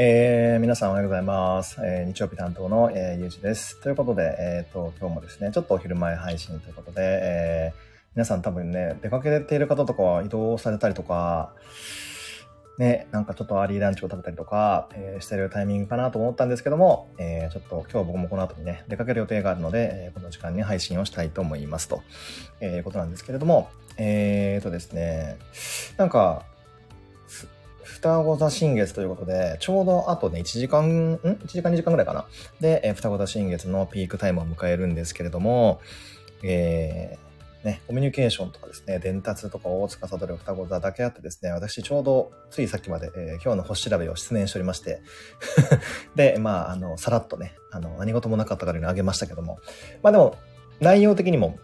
えー、皆さんおはようございます。えー、日曜日担当の、えー、ゆうじです。ということで、えっ、と、今日もですね、ちょっとお昼前配信ということで、えー、皆さん多分ね、出かけている方とかは移動されたりとか、ね、なんかちょっとアーリーランチを食べたりとか、えーしてるタイミングかなと思ったんですけども、えーちょっと今日僕もこの後にね、出かける予定があるので、えーこの時間に配信をしたいと思いますと、えーいうことなんですけれども、えーとですね、なんか、双子座新月ということで、ちょうどあとね、1時間、ん ?1 時間2時間ぐらいかな。で、えー双子座新月のピークタイムを迎えるんですけれども、えーね、コミュニケーションとかですね、伝達とかを司る双子座だけあってですね、私ちょうどついさっきまで、えー今日の星調べを失念しておりまして、で、まあ、あの、さらっとね、あの、何事もなかったからにあげましたけども、まあでも、内容的にも、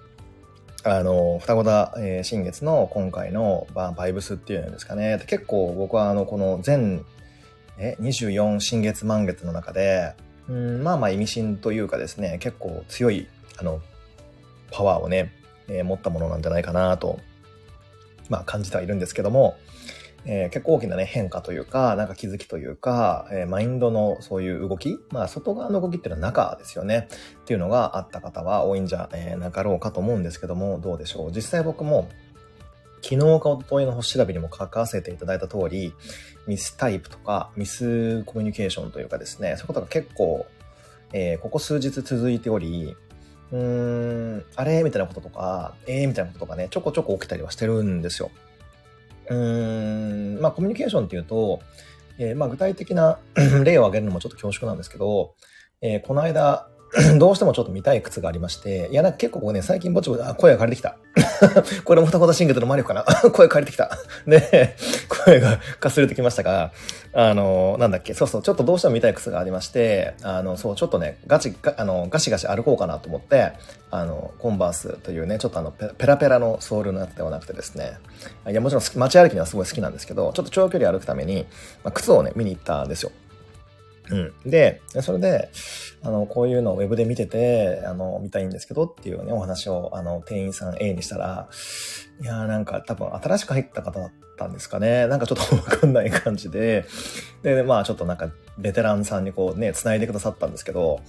あの、双子座、えー新月の今回のババイブスっていうんですかね、結構僕はあの、この全、え、24新月満月の中で、うん、まあまあ意味深というかですね、結構強い、あの、パワーをね、えー持ったものなんじゃないかなと、まあ感じてはいるんですけども、えー結構大きなね変化というか、なんか気づきというか、えーマインドのそういう動き、まあ外側の動きっていうのは中ですよね。っていうのがあった方は多いんじゃえーなかろうかと思うんですけども、どうでしょう。実際僕も、昨日か一昨日の星調べにも書かせていただいた通り、ミスタイプとかミスコミュニケーションというかですね、そういうことが結構、えーここ数日続いており、うーん、あれみたいなこととか、えーみたいなこととかね、ちょこちょこ起きたりはしてるんですよ。うーん、まあコミュニケーションっていうと、えーまあ具体的な 例を挙げるのもちょっと恐縮なんですけど、えーこの間、どうしてもちょっと見たい靴がありまして、いや、なんか結構僕ね、最近ぼちぼち、あ、声が枯れてきた。これも双子座新月の魔力かな 声枯れてきた。で、声がかすれてきましたが、あの、なんだっけ、そうそう、ちょっとどうしても見たい靴がありまして、あの、そう、ちょっとね、ガチ、ガあの、ガシガシ歩こうかなと思って、あの、コンバースというね、ちょっとあの、ペラペラのソールのやつではなくてですね、いや、もちろん街歩きにはすごい好きなんですけど、ちょっと長距離歩くために、まあ、靴をね、見に行ったんですよ。うん。で、それで、あの、こういうのをウェブで見てて、あの、見たいんですけどっていうね、お話を、あの、店員さん A にしたら、いやーなんか多分新しく入った方だたんですかね。なんかちょっとわかんない感じで、で、まあちょっとなんかベテランさんにこうね、繋いでくださったんですけど、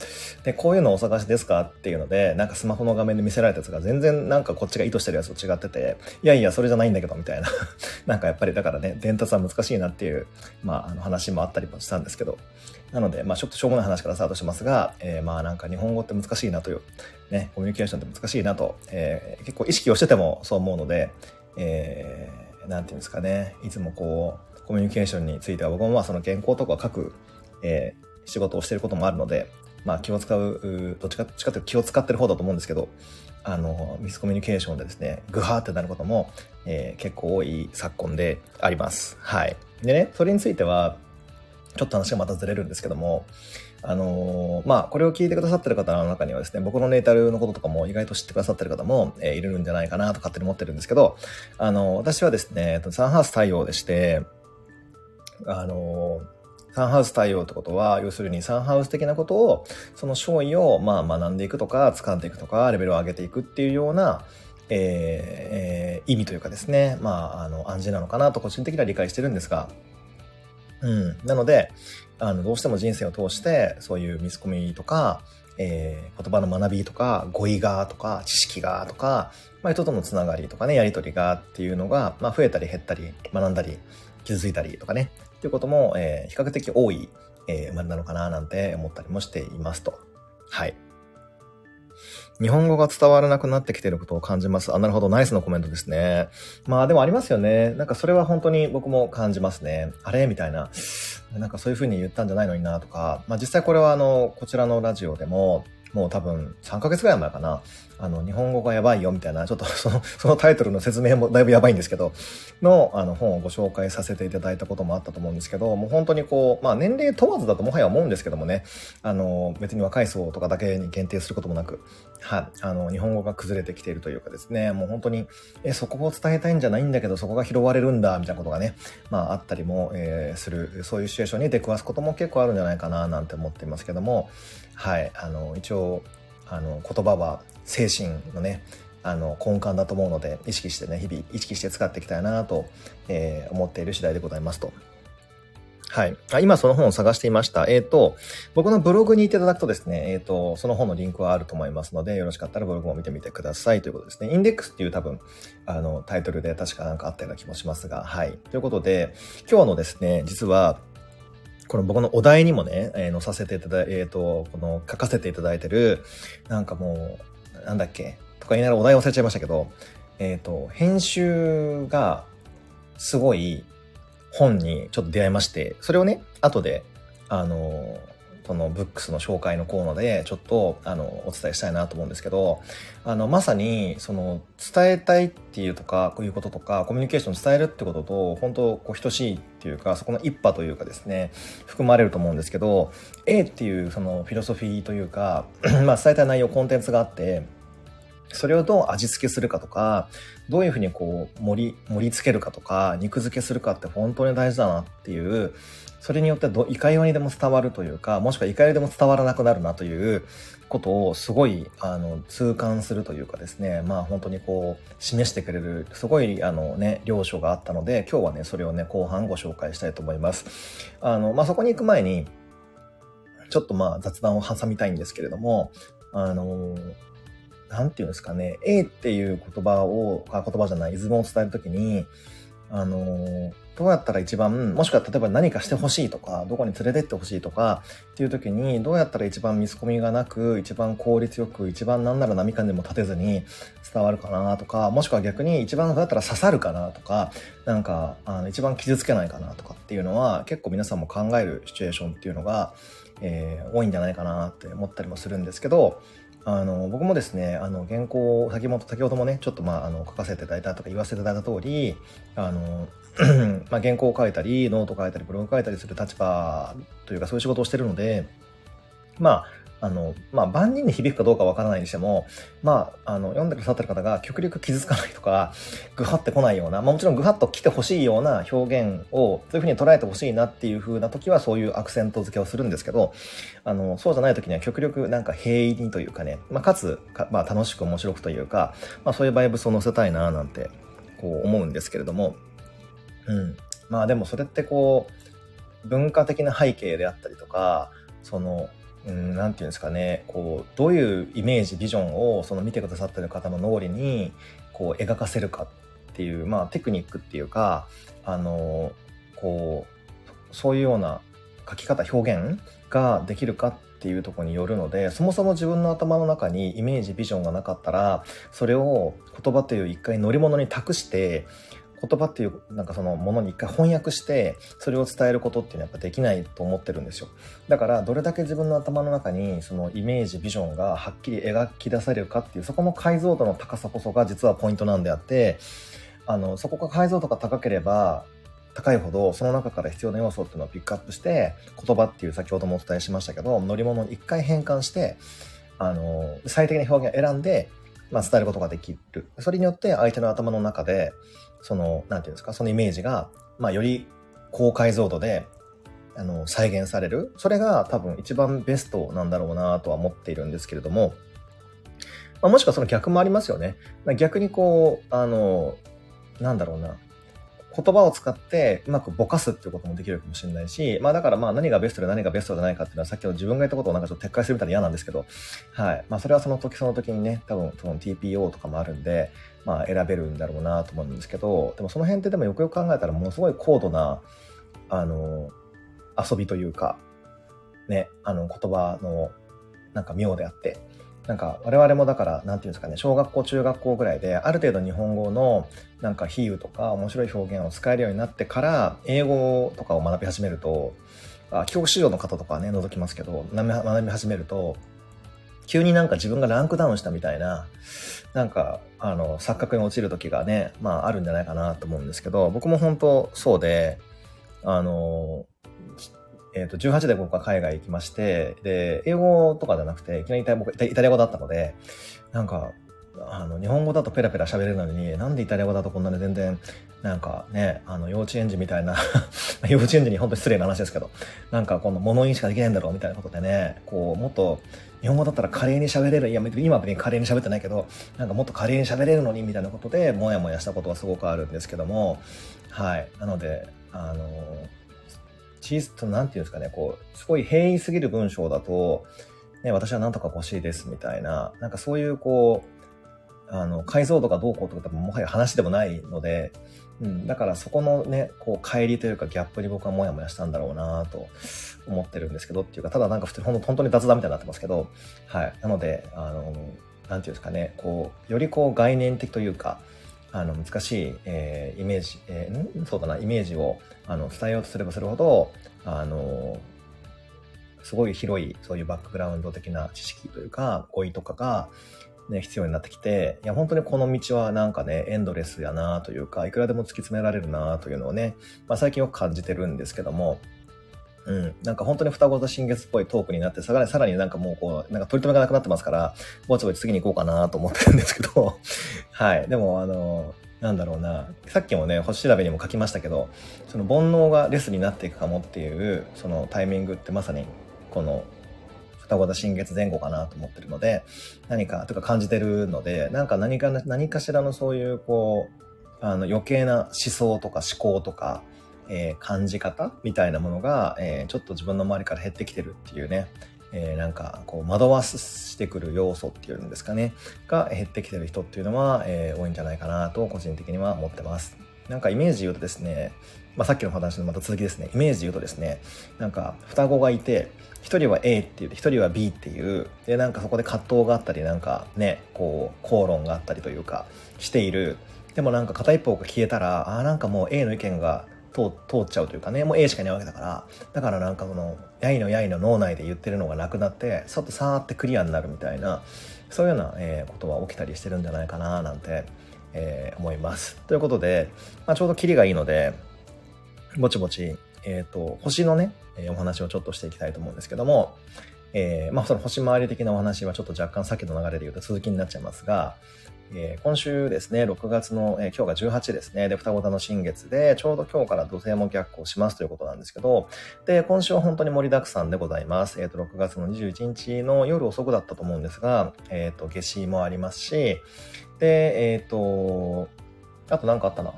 で、こういうのお探しですかっていうので、なんかスマホの画面で見せられたやつが全然なんかこっちが意図してるやつと違ってて、いやいや、それじゃないんだけど、みたいな。なんかやっぱりだからね、伝達は難しいなっていう、まああの話もあったりもしたんですけど、なので、まあちょっとしょうもない話からスタートしますが、えーまあなんか日本語って難しいなという、ね、コミュニケーションって難しいなと、えー結構意識をしててもそう思うので、えーなんていうんですかね、いつもこう、コミュニケーションについては僕もまあその原稿とか書く、えー仕事をしてることもあるので、まあ気を使う、どっちかどっちかというと気を使ってる方だと思うんですけど、あの、ミスコミュニケーションでですね、グハーってなることも、えー結構多い昨今であります。はい。でね、それについては、ちょっと話がまたずれるんですけども、あのーまあ、これを聞いてくださってる方の中にはですね、僕のネイタルのこととかも意外と知ってくださってる方も、えーいるんじゃないかなと勝手に思ってるんですけど、あの、私はですね、サンハウス太陽でして、あの、サンハウス太陽ってことは、要するにサンハウス的なことを、その勝利を、まあ、学んでいくとか、掴んでいくとか、レベルを上げていくっていうような、えーえー意味というかですね、まあ、あの、暗示なのかなと個人的には理解してるんですが、うん。なので、あの、どうしても人生を通して、そういうミスコミとか、えー言葉の学びとか、語彙がとか、知識がとか、まあ、人とのつながりとかね、やりとりがっていうのが、まあ、増えたり減ったり、学んだり、傷ついたりとかね、っていうことも、えー比較的多い、えー生まれなのかななんて思ったりもしていますと。はい。日本語が伝わらなくなってきていることを感じます。あ、なるほど、ナイスのコメントですね。まあでもありますよね。なんかそれは本当に僕も感じますね。あれ？みたいな。なんかそういう風に言ったんじゃないのになとか。まあ実際これはあの、こちらのラジオでも、もう多分3ヶ月ぐらい前かな。あの、日本語がやばいよみたいな、ちょっと その、そのタイトルの説明もだいぶやばいんですけど、の、あの、本をご紹介させていただいたこともあったと思うんですけど、もう本当にこう、まあ年齢問わずだともはや思うんですけどもね、あの、別に若い層とかだけに限定することもなく、はい、あの、日本語が崩れてきているというかですね、もう本当に、え、そこを伝えたいんじゃないんだけど、そこが拾われるんだ、みたいなことがね、まああったりも、えーする、そういうシチュエーションに出くわすことも結構あるんじゃないかな、なんて思っていますけども、はい、あの、一応、あの、言葉は精神のね、あの、根幹だと思うので、意識してね、日々意識して使っていきたいなと、えー思っている次第でございますと。はい。あ今その本を探していました。えっ、ー、と、僕のブログに行っていただくとですね、えっ、ー、と、その本のリンクはあると思いますので、よろしかったらブログも見てみてくださいということですね。インデックスっていう多分、あの、タイトルで確かなんかあったような気もしますが、はい。ということで、今日のですね、実は、この僕のお題にもね、えー、載させていただい、えっ、ー、と、この書かせていただいてる、なんかもう、なんだっけ、とか言いながらお題忘れちゃいましたけど、えっ、ー、と、編集がすごい本にちょっと出会いまして、それをね、後で、あの、このブックスの紹介のコーナーでちょっとあのお伝えしたいなと思うんですけどあのまさにその伝えたいっていうとかこういうこととかコミュニケーション伝えるってことと本当こう等しいっていうかそこの一派というかですね含まれると思うんですけど A っていうそのフィロソフィーというか まあ伝えたい内容コンテンツがあってそれをどう味付けするかとか、どういうふうにこう盛り、盛り付けるかとか、肉付けするかって本当に大事だなっていう、それによってどいかようにでも伝わるというか、もしくはいかようにでも伝わらなくなるなということをすごい、あの、痛感するというかですね、まあ本当にこう、示してくれる、すごい、あのね、了承があったので、今日はね、それをね、後半ご紹介したいと思います。あの、まあそこに行く前に、ちょっとまあ雑談を挟みたいんですけれども、あの、なんていうんですかね、A っていう言葉を、あ言葉じゃない、イズムを伝えるときに、あの、どうやったら一番、もしくは例えば何かしてほしいとか、どこに連れてってほしいとかっていう時に、どうやったら一番見込みがなく、一番効率よく、一番なんなら波感でも立てずに伝わるかなとか、もしくは逆に一番どうやったら刺さるかなとか、なんか、あの一番傷つけないかなとかっていうのは、結構皆さんも考えるシチュエーションっていうのが、えー、多いんじゃないかなって思ったりもするんですけど、あの、僕もですね、あの、原稿を先ほど、先ほどもね、ちょっとまあ、あの、書かせていただいたとか言わせていただいた通り、あの、まあ、原稿を書いたり、ノート書いたり、ブログ書いたりする立場というか、そういう仕事をしてるので、まあ、あの、まあ、万人に響くかどうかわからないにしても、まあ、あの、読んでくださってる方が極力傷つかないとか、ぐはってこないような、まあ、もちろんぐはっと来てほしいような表現を、そういうふうに捉えてほしいなっていう風な時は、そういうアクセント付けをするんですけど、あの、そうじゃない時には極力なんか平易にというかね、まあ、かつか、まあ、楽しく面白くというか、まあ、そういうバイブスを乗せたいな、なんて、こう思うんですけれども、うん。まあ、でもそれってこう、文化的な背景であったりとか、その、うん、なんていうんですかね、こう、どういうイメージ、ビジョンを、その見てくださってる方の脳裏に、こう、描かせるかっていう、まあ、テクニックっていうか、あの、こう、そういうような書き方、表現ができるかっていうところによるので、そもそも自分の頭の中にイメージ、ビジョンがなかったら、それを言葉という一回乗り物に託して、言葉っていうなんかそのものに一回翻訳してそれを伝えることっていうのはやっぱできないと思ってるんですよ。だからどれだけ自分の頭の中にそのイメージビジョンがはっきり描き出されるかっていうそこの解像度の高さこそが実はポイントなんであってあのそこが解像度が高ければ高いほどその中から必要な要素っていうのをピックアップして言葉っていう先ほどもお伝えしましたけど乗り物に一回変換してあの最適な表現を選んで、まあ、伝えることができる。それによって相手の頭の中でその、なんていうんですか、そのイメージが、まあ、より高解像度で、あの、再現される。それが多分一番ベストなんだろうなとは思っているんですけれども、まあ、もしくはその逆もありますよね。逆にこう、あの、なんだろうな。言葉を使ってうまくぼかすっていうこともできるかもしれないし、まあだからまあ何がベストで何がベストじゃないかっていうのはさっきの自分が言ったことをなんかちょっと撤回するみたいな嫌なんですけど、はい。まあそれはその時その時にね、多分その TPO とかもあるんで、まあ選べるんだろうなと思うんですけど、でもその辺ってでもよくよく考えたらものすごい高度な、あの、遊びというか、ね、あの言葉のなんか妙であって、なんか我々もだから、なんていうんですかね、小学校、中学校ぐらいで、ある程度日本語のなんか比喩とか面白い表現を使えるようになってから、英語とかを学び始めると、あ帰国子女の方とかね、覗きますけど、学び始めると、急になんか自分がランクダウンしたみたいな、なんか、あの、錯覚に陥る時がね、まああるんじゃないかなと思うんですけど、僕も本当そうで、あの、えっ、ー、と、18で僕は海外行きまして、で、英語とかじゃなくて、いきなりイタ僕イタリア語だったので、なんか、あの、日本語だとペラペラ喋れるのに、なんでイタリア語だとこんなに全然、なんかね、あの、幼稚園児みたいな 幼稚園児に本当に失礼な話ですけど、なんかこの物言いしかできないんだろうみたいなことでね、こう、もっと、日本語だったら華麗に喋れる、いや、今別に華麗に喋ってないけど、なんかもっと華麗に喋れるのに、みたいなことで、もやもやしたことはすごくあるんですけども、はい。なので、あの、小さと、なんていうんですかね、こう、すごい平易すぎる文章だと、ね、私は何とか欲しいですみたいな、なんかそういうこう、あの、解像度がどうこうとか多分もはや話でもないので、うん、だからそこのね、こう、帰りというかギャップに僕はモヤモヤしたんだろうなと思ってるんですけどっていうか、ただなんか普通に本当に雑談みたいになってますけど、はい。なので、あの、なんていうんですかね、こう、よりこう概念的というか、あの難しい、えー、イメージ、えー、そうだな、イメージをあの伝えようとすればするほど、あの、すごい広いそういうバックグラウンド的な知識というか、語彙とかが、ね、必要になってきて、いや、本当にこの道はなんかね、エンドレスやなというか、いくらでも突き詰められるなというのをね、まあ最近よく感じてるんですけども、うん。なんか本当に双子と新月っぽいトークになって、さらにさらになんかもうこう、なんか取り留めがなくなってますから、ぼちぼち次に行こうかなと思ってるんですけど、はい。でもあの、なんだろうな、さっきもね、星調べにも書きましたけど、その煩悩がレスになっていくかもっていう、そのタイミングってまさに、この、双子と新月前後かなと思ってるので、何か、とか感じてるので、なんか何か、何かしらのそういう、こう、あの余計な思想とか思考とか、えー、感じ方みたいなものが、えー、ちょっと自分の周りから減ってきてるっていうね、えー、なんかこう惑わしてくる要素っていうんですかね。が減ってきてる人っていうのは、えー、多いんじゃないかなと個人的には思ってます。なんかイメージ言うとですね、まあ、さっきの話のまた続きですね。イメージ言うとですねなんか双子がいて1人は A って言って1人は B っていうでなんかそこで葛藤があったりなんかねこう口論があったりというかしている。でもなんか片一方が消えたらああなんかもう A の意見が通通っちゃうというかね、もう A しかいないわけだから、だからなんかこの、やいのやいの脳内で言ってるのがなくなって、ちょっとさーってクリアになるみたいな、そういうような、えー、ことは起きたりしてるんじゃないかななんて、えー、思います。ということで、まあ、ちょうどキリがいいので、ぼちぼち、えっ、ー、と、星のね、えお話をちょっとしていきたいと思うんですけども、えーまあその星回り的なお話はちょっと若干さっきの流れで言うと続きになっちゃいますが、えー、今週ですね、6月の、えー、今日が18ですね。で、双子座の新月で、ちょうど今日から土星も逆行しますということなんですけど、で、今週は本当に盛りだくさんでございます。えっ、ー、と、6月の21日の夜遅くだったと思うんですが、えっ、と、夏至もありますし、で、えっ、と、あと何かあったな。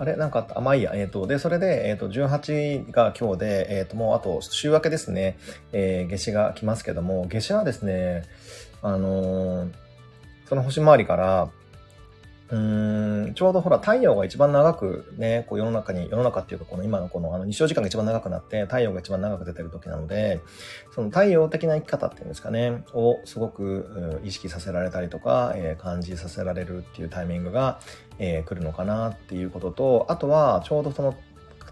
あれ？なんかあった？まあいいや。えっ、ー、と、で、それで、えっ、ー、と、18が今日で、えっ、ー、と、もうあと週明けですね、えー、夏至が来ますけども、夏至はですね、あのその星回りから、うん、ちょうどほら、太陽が一番長くね、こう世の中に、世の中っていうか、この今のこのあの日照時間が一番長くなって、太陽が一番長く出てる時なので、その太陽的な生き方っていうんですかね、をすごく意識させられたりとか、えー、感じさせられるっていうタイミングが、えー、来るのかなっていうことと、あとは、ちょうどその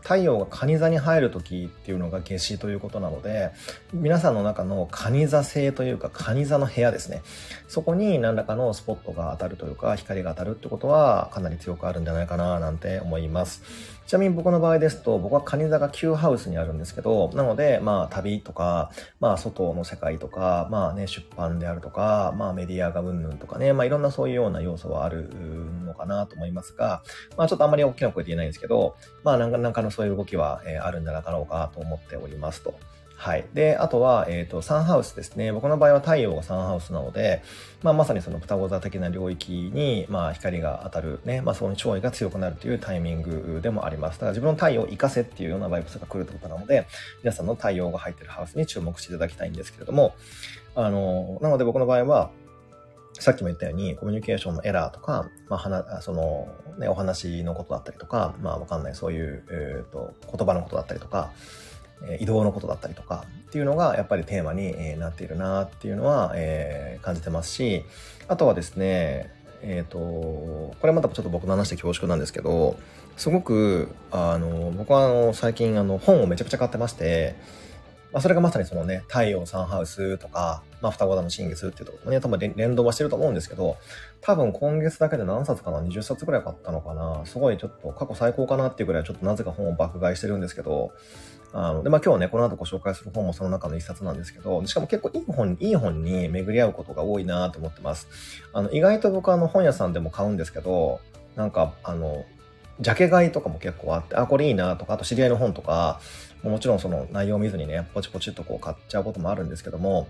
太陽が蟹座に入る時っていうのが夏至ということなので、皆さんの中の蟹座星というか蟹座の部屋ですね。そこに何らかのスポットが当たるというか、光が当たるってことはかなり強くあるんじゃないかななんて思います。ちなみに僕の場合ですと、僕は蟹座が旧ハウスにあるんですけど、なので、まあ旅とか、まあ外の世界とか、まあね、出版であるとか、まあメディアがうんぬんとかね、まあいろんなそういうような要素はあるかなと思いますが、まあちょっとあんまり大きな声で言えないんですけど、まあなんかなかのそういう動きは、え、あるんじゃなかろうかと思っておりますと。はい。で、あとは、えっ、ー、と、サンハウスですね。僕の場合は太陽がサンハウスなので、まあ、まさにその双子座的な領域に、まあ、光が当たる、ね、まあ、その潮位が強くなるというタイミングでもあります。だから自分の太陽を活かせっていうようなバイブスが来るってことなので、皆さんの太陽が入ってるハウスに注目していただきたいんですけれども、あの、なので僕の場合は、さっきも言ったように、コミュニケーションのエラーとか、まあ、その、ね、お話のことだったりとか、まあ、わかんない、そういう、えっ、ー、と、言葉のことだったりとか、移動のことだったりとかっていうのがやっぱりテーマになっているなっていうのは、えー、感じてますし、あとはですね、えっ、ー、と、これまたちょっと僕の話で恐縮なんですけど、すごく、あの、僕はあの、最近あの、本をめちゃくちゃ買ってまして、まあ、それがまさにそのね、太陽サンハウスとか、まあ、双子座の新月っていうところね、多分連動はしてると思うんですけど、多分今月だけで何冊かな ?20 冊くらい買ったのかなすごいちょっと過去最高かなっていうくらいちょっとなぜか本を爆買いしてるんですけど、あの、で、まあ今日ね、この後ご紹介する本もその中の一冊なんですけど、しかも結構いい本、いい本に巡り合うことが多いなと思ってます。あの、意外と僕あの本屋さんでも買うんですけど、なんか、あの、ジャケ買いとかも結構あって、あ、これいいなとか、あと知り合いの本とか、もちろんその内容を見ずにね、ポチポチっとこう買っちゃうこともあるんですけども、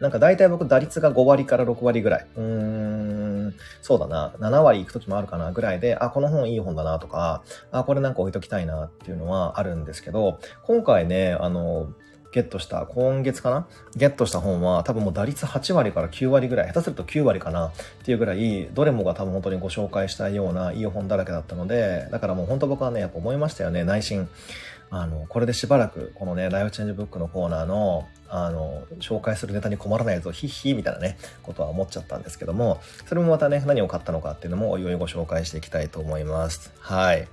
なんか大体僕打率が5割から6割ぐらい。うーん、そうだな。7割行く時もあるかなぐらいで、あ、この本いい本だなとか、あ、これなんか置いときたいなっていうのはあるんですけど、今回ね、あの、ゲットした、今月かな？ゲットした本は多分もう打率8割から9割ぐらい、下手すると9割かな？っていうぐらい、どれもが多分本当にご紹介したいようないい本だらけだったので、だからもう本当僕はね、やっぱ思いましたよね、内心。あの、これでしばらく、このね、ライフチェンジブックのコーナーの、あの、紹介するネタに困らないぞ、ヒッヒーみたいなね、ことは思っちゃったんですけども、それもまたね、何を買ったのかっていうのも、おいおいご紹介していきたいと思います。はい。い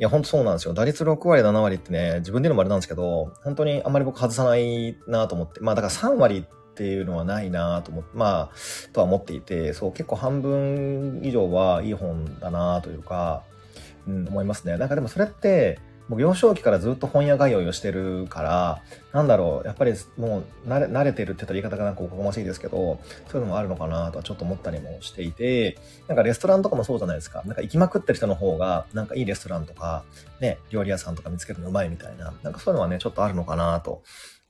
や、ほんとそうなんですよ。打率6割、7割ってね、自分で言うのもあれなんですけど、本当にあんまり僕外さないなと思って、まあだから3割っていうのはないなと思って、まあ、とは思っていて、そう、結構半分以上はいい本だなというか、うん、思いますね。なんかでもそれって、もう幼少期からずっと本屋通いをしてるから、なんだろう、やっぱりもう慣れ慣れてるって言ったら言い方がなんかおこがましいですけど、そういうのもあるのかなとはちょっと思ったりもしていて、なんかレストランとかもそうじゃないですか。なんか行きまくってる人の方が、なんかいいレストランとか、ね、料理屋さんとか見つけるのうまいみたいな、なんかそういうのはね、ちょっとあるのかなと、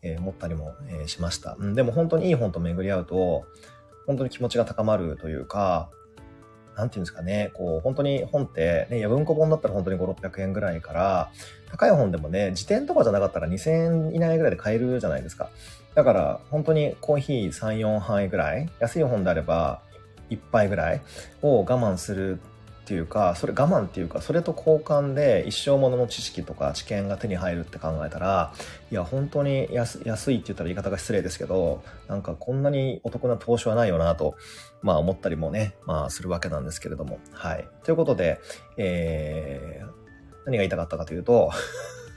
えー、思ったりも、えー、しました。うん、でも本当にいい本と巡り合うと、本当に気持ちが高まるというか、なんていうんですかね、こう、本当に本って、ね、や文庫本だったら本当に5、600円ぐらいから、高い本でもね、辞典とかじゃなかったら2000円以内ぐらいで買えるじゃないですか。だから、本当にコーヒー3、4杯ぐらい、安い本であれば1杯ぐらいを我慢するっていうか、それ我慢っていうか、それと交換で一生ものの知識とか知見が手に入るって考えたら、いや、本当に安いって言ったら言い方が失礼ですけど、なんかこんなにお得な投資はないよなと、まあ思ったりもね、まあするわけなんですけれども。はい。ということで、えー、何が言いたかったかというと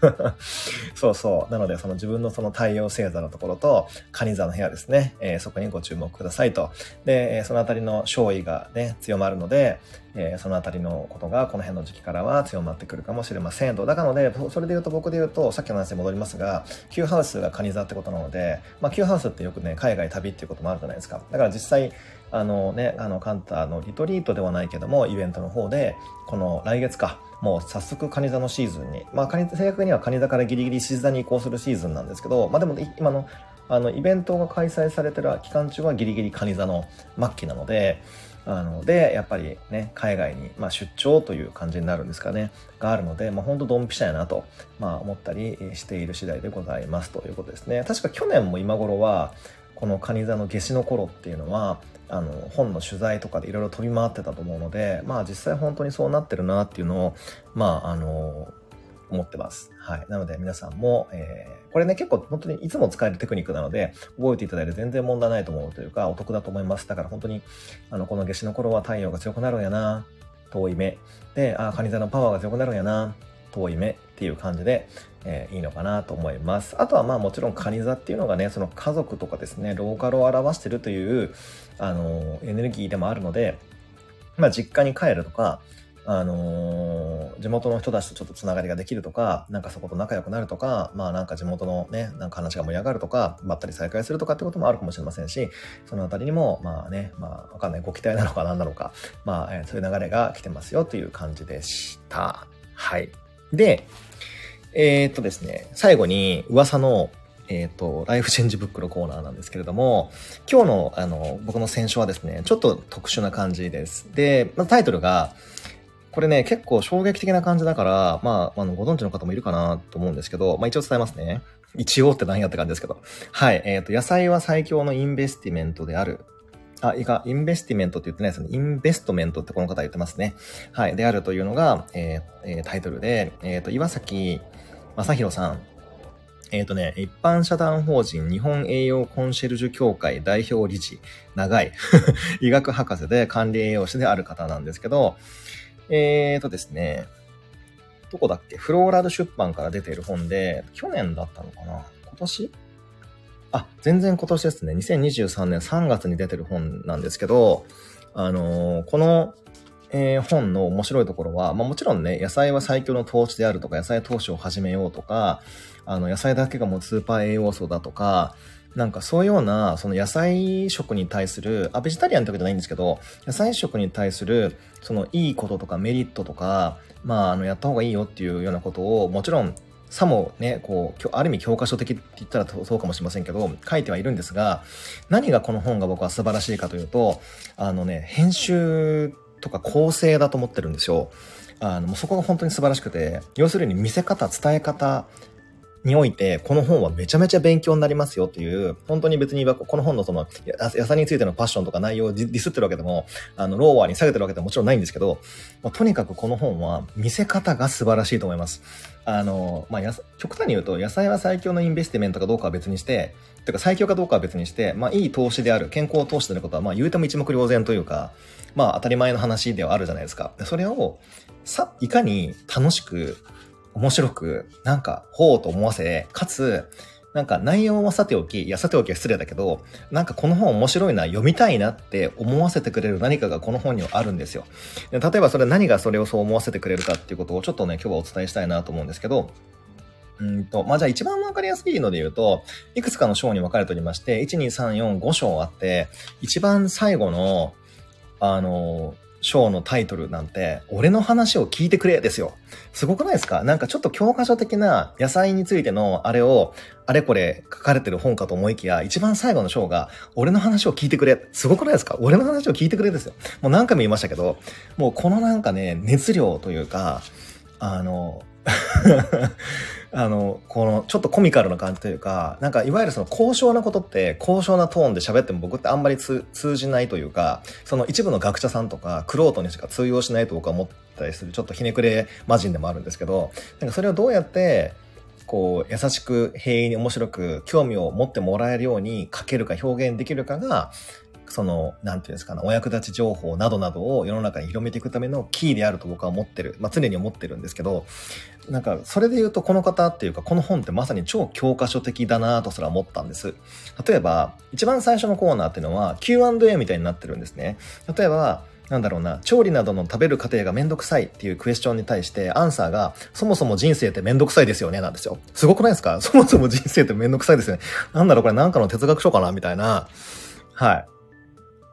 そうそう。なので、その自分のその太陽星座のところと、蟹座の部屋ですね。えー、そこにご注目くださいと。で、そのあたりの勝意がね、強まるので、えー、そのあたりのことがこの辺の時期からは強まってくるかもしれませんと。だからので、それで言うと僕で言うと、さっきの話に戻りますが、Q ハウスが蟹座ってことなので、まあ Q ハウスってよくね、海外旅っていうこともあるじゃないですか。だから実際、あのね、あの、カンタのリトリートではないけども、イベントの方で、この来月か、もう早速蟹座のシーズンに、まあ、正確には蟹座からギリギリ獅子座に移行するシーズンなんですけど、まあでも今の、あの、イベントが開催されてる期間中はギリギリ蟹座の末期なので、あの、で、やっぱりね、海外に、まあ、出張という感じになるんですかね、があるので、まあ、ほんとドンピシャやなと、まあ、思ったりしている次第でございますということですね。確か去年も今頃は、この蟹座の夏至の頃っていうのは、あの本の取材とかでいろいろ飛び回ってたと思うのでまあ実際本当にそうなってるなっていうのをまああの思ってます。はい。なので皆さんも、えー、これね結構本当にいつも使えるテクニックなので覚えていただいて全然問題ないと思うというかお得だと思います。だから本当にあのこの夏至の頃は太陽が強くなるんやな遠い目。で、あ、カニ座のパワーが強くなるんやな遠い目っていう感じで、えー、いいのかなと思います。あとはまあもちろんカニ座っていうのがね、その家族とかですね、ローカルを表してるという、あの、エネルギーでもあるので、まあ実家に帰るとか、あのー、地元の人たちとちょっとつながりができるとか、なんかそこと仲良くなるとか、まあなんか地元のね、なんか話が盛り上がるとか、ばったり再会するとかってこともあるかもしれませんし、そのあたりにも、まあね、まあわかんない、ご期待なのか何なのか、まあ、えー、そういう流れが来てますよという感じでした。はい。で、えー、っとですね、最後に噂の、えー、っと、ライフチェンジブックのコーナーなんですけれども、今日の、あの、僕の選書はですね、ちょっと特殊な感じです。で、まタイトルが、これね、結構衝撃的な感じだから、まあ、あの、ご存知の方もいるかなと思うんですけど、まあ一応伝えますね。一応って何やって感じですけど。はい。えっ、ー、と、野菜は最強のインベスティメントである。あ、いいか、インベスティメントって言ってないですね。インベストメントってこの方言ってますね。はい。であるというのが、えー、タイトルで、えっ、ー、と、岩崎正宏さん。えっ、ー、とね、一般社団法人日本栄養コンシェルジュ協会代表理事、長い 医学博士で管理栄養士である方なんですけど、えっ、ー、とですね、どこだっけ？フローラル出版から出ている本で、去年だったのかな？今年？あ、全然今年ですね。2023年3月に出てる本なんですけど、あのー、このえー、本の面白いところは、まあ、もちろんね、野菜は最強の投資であるとか、野菜投資を始めようとか、あの、野菜だけがもうスーパー栄養素だとか、なんかそういうような、その野菜食に対する、あ、ベジタリアンってわけじゃないんですけど、野菜食に対する、そのいいこととかメリットとか、まあ、あの、やった方がいいよっていうようなことを、もちろんさもね、こう、ある意味教科書的って言ったらそうかもしれませんけど、書いてはいるんですが、何がこの本が僕は素晴らしいかというと、あのね、編集とか構成だと思ってるんですよ。あの、そこが本当に素晴らしくて、要するに見せ方、伝え方、において、この本はめちゃめちゃ勉強になりますよっていう、本当に別にこの本のその、野菜についてのパッションとか内容をディスってるわけでも、あの、 lower に下げてるわけでももちろんないんですけど、まあ、とにかくこの本は見せ方が素晴らしいと思います。あの、まあ、極端に言うと、野菜は最強のインベスティメントかどうかは別にして、てか最強かどうかは別にして、まあ、いい投資である、健康投資であることは、まあ、言うても一目瞭然というか、まあ、当たり前の話ではあるじゃないですか。それを、さ、いかに楽しく、面白く、なんか、ほうと思わせ、かつ、なんか内容はさておき、いやさておきは失礼だけど、なんかこの本面白いな、読みたいなって思わせてくれる何かがこの本にはあるんですよ。で例えばそれ何がそれをそう思わせてくれるかっていうことをちょっとね、今日はお伝えしたいなと思うんですけど、うんと、まあ、じゃあ一番わかりやすいので言うと、いくつかの章に分かれておりまして、1、2、3、4、5章あって、一番最後の、あの、章のタイトルなんて、俺の話を聞いてくれですよ。すごくないですか？なんかちょっと教科書的な野菜についてのあれを、あれこれ書かれてる本かと思いきや、一番最後の章が、俺の話を聞いてくれ。すごくないですか？俺の話を聞いてくれですよ。もう何回も言いましたけど、もうこのなんかね、熱量というか、あの、あの、この、ちょっとコミカルな感じというか、なんか、いわゆるその高尚なことって、高尚なトーンで喋っても僕ってあんまり通じないというか、その一部の学者さんとか、クロートにしか通用しないと僕は思ったりする、ちょっとひねくれ魔人でもあるんですけど、なんかそれをどうやって、こう、優しく、平易に面白く、興味を持ってもらえるように書けるか表現できるかが、その、なんていうんですかね、お役立ち情報などなどを世の中に広めていくためのキーであると僕は思ってる。まあ、常に思ってるんですけど、なんか、それで言うとこの方っていうか、この本ってまさに超教科書的だなとすら思ったんです。例えば、一番最初のコーナーっていうのは Q&A みたいになってるんですね。例えば、なんだろうな、調理などの食べる過程がめんどくさいっていうクエスチョンに対して、アンサーが、そもそも人生ってめんどくさいですよね、なんですよ。すごくないですか？そもそも人生ってめんどくさいですよね。なんだろう、これなんかの哲学書かな？みたいな。はい。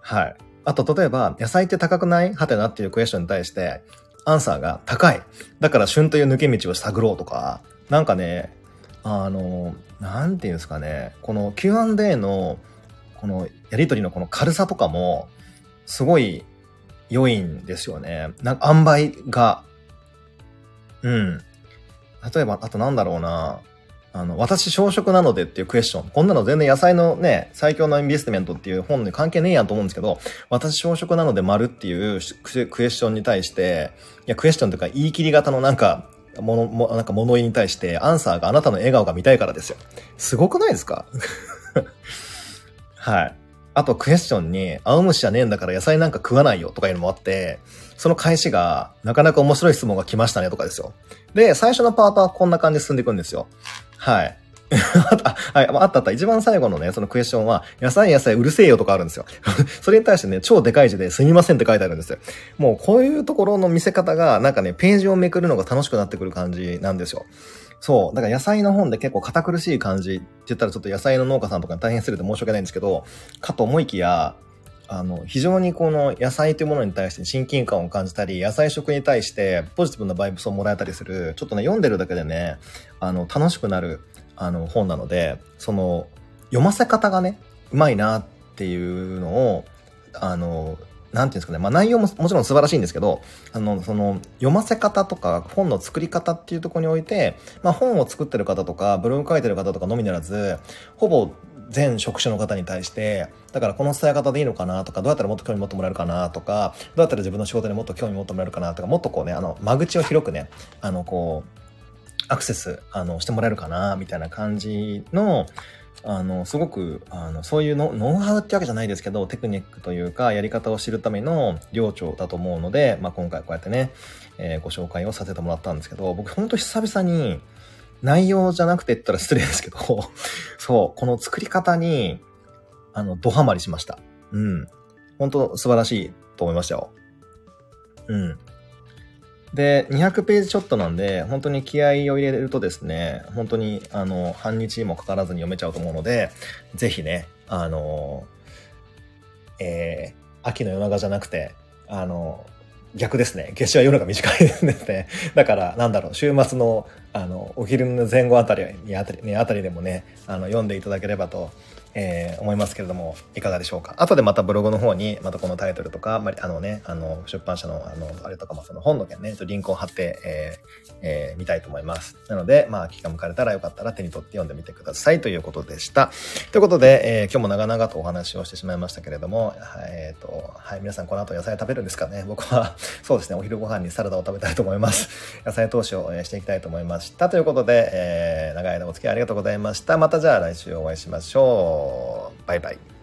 はい。あと、例えば、野菜って高くない？はてなっていうクエスチョンに対して、アンサーが高い。だから旬という抜け道を探ろうとか、なんかね、あの、なんていうんですかね、この Q&A の、このやりとりのこの軽さとかも、すごい良いんですよね。なんか、塩梅が。うん。例えば、あとなんだろうな。あの、私小食なのでっていうクエスチョン。こんなの全然野菜のね、最強のインベストメントっていう本に関係ねえやんと思うんですけど、私小食なので丸っていうクエスチョンに対して、いや、クエスチョンというか言い切り型のなんか、もの、も、なんか物言いに対して、アンサーがあなたの笑顔が見たいからですよ。すごくないですか？はい。あとクエスチョンに、青虫じゃねえんだから野菜なんか食わないよとかいうのもあって、その返しが、なかなか面白い質問が来ましたねとかですよ。で、最初のパートはこんな感じで進んでいくんですよ。はい。あった、はい、あったあった。一番最後のね、そのクエスチョンは、野菜野菜うるせえよとかあるんですよ。それに対してね、超でかい字ですみませんって書いてあるんですよ。もうこういうところの見せ方が、なんかね、ページをめくるのが楽しくなってくる感じなんですよ。そう。だから野菜の本で結構堅苦しい感じって言ったらちょっと野菜の農家さんとかに大変失礼で申し訳ないんですけど、かと思いきや、あの、非常にこの野菜というものに対して親近感を感じたり、野菜食に対してポジティブなバイブスをもらえたりする、ちょっとね、読んでるだけでね、あの、楽しくなる、あの、本なので、その、読ませ方がね、うまいなっていうのを、あの、なんていうんですかね、まあ内容ももちろん素晴らしいんですけど、あの、その、読ませ方とか、本の作り方っていうとこにおいて、まあ本を作ってる方とか、ブログ書いてる方とかのみならず、ほぼ全職種の方に対して、だからこの伝え方でいいのかなとか、どうやったらもっと興味持ってもらえるかなとか、どうやったら自分の仕事にもっと興味持ってもらえるかなとか、もっとこうね、あの、間口を広くね、あの、こう、アクセス、あの、してもらえるかな、みたいな感じの、あの、すごく、あの、そういうのノウハウってわけじゃないですけど、テクニックというか、やり方を知るための領長だと思うので、まあ、今回こうやってね、えー、ご紹介をさせてもらったんですけど、僕ほんと久々に、内容じゃなくて言ったら失礼ですけど、そう、この作り方に、あの、ドハマりしました。うん。本当素晴らしいと思いましたよ。うん。で、200ページちょっとなんで、本当に気合を入れるとですね、本当に、あの、半日もかからずに読めちゃうと思うので、ぜひね、あの、えー、秋の夜長じゃなくて、あの、逆ですね。夏至は夜が短いですね。だから、なんだろう、週末の、あの、お昼の前後あたりにあたり、ね、あたりでもね、あの、読んでいただければとえー、思いますけれどもいかがでしょうか？後でまたブログの方にまたこのタイトルとか、まあのね、あの出版社のあのあれとかもその本の件ねとリンクを貼って、えーえー、見たいと思います。なのでまあ気が向かれたらよかったら手に取って読んでみてください。ということでした。ということで、えー、今日も長々とお話をしてしまいましたけれども、えーとはい、皆さんこの後野菜食べるんですかね？僕はそうですねお昼ご飯にサラダを食べたいと思います。野菜投資をしていきたいと思いました。ということで、えー、長い間お付き合いありがとうございました。またじゃあ来週お会いしましょう。バイバイ。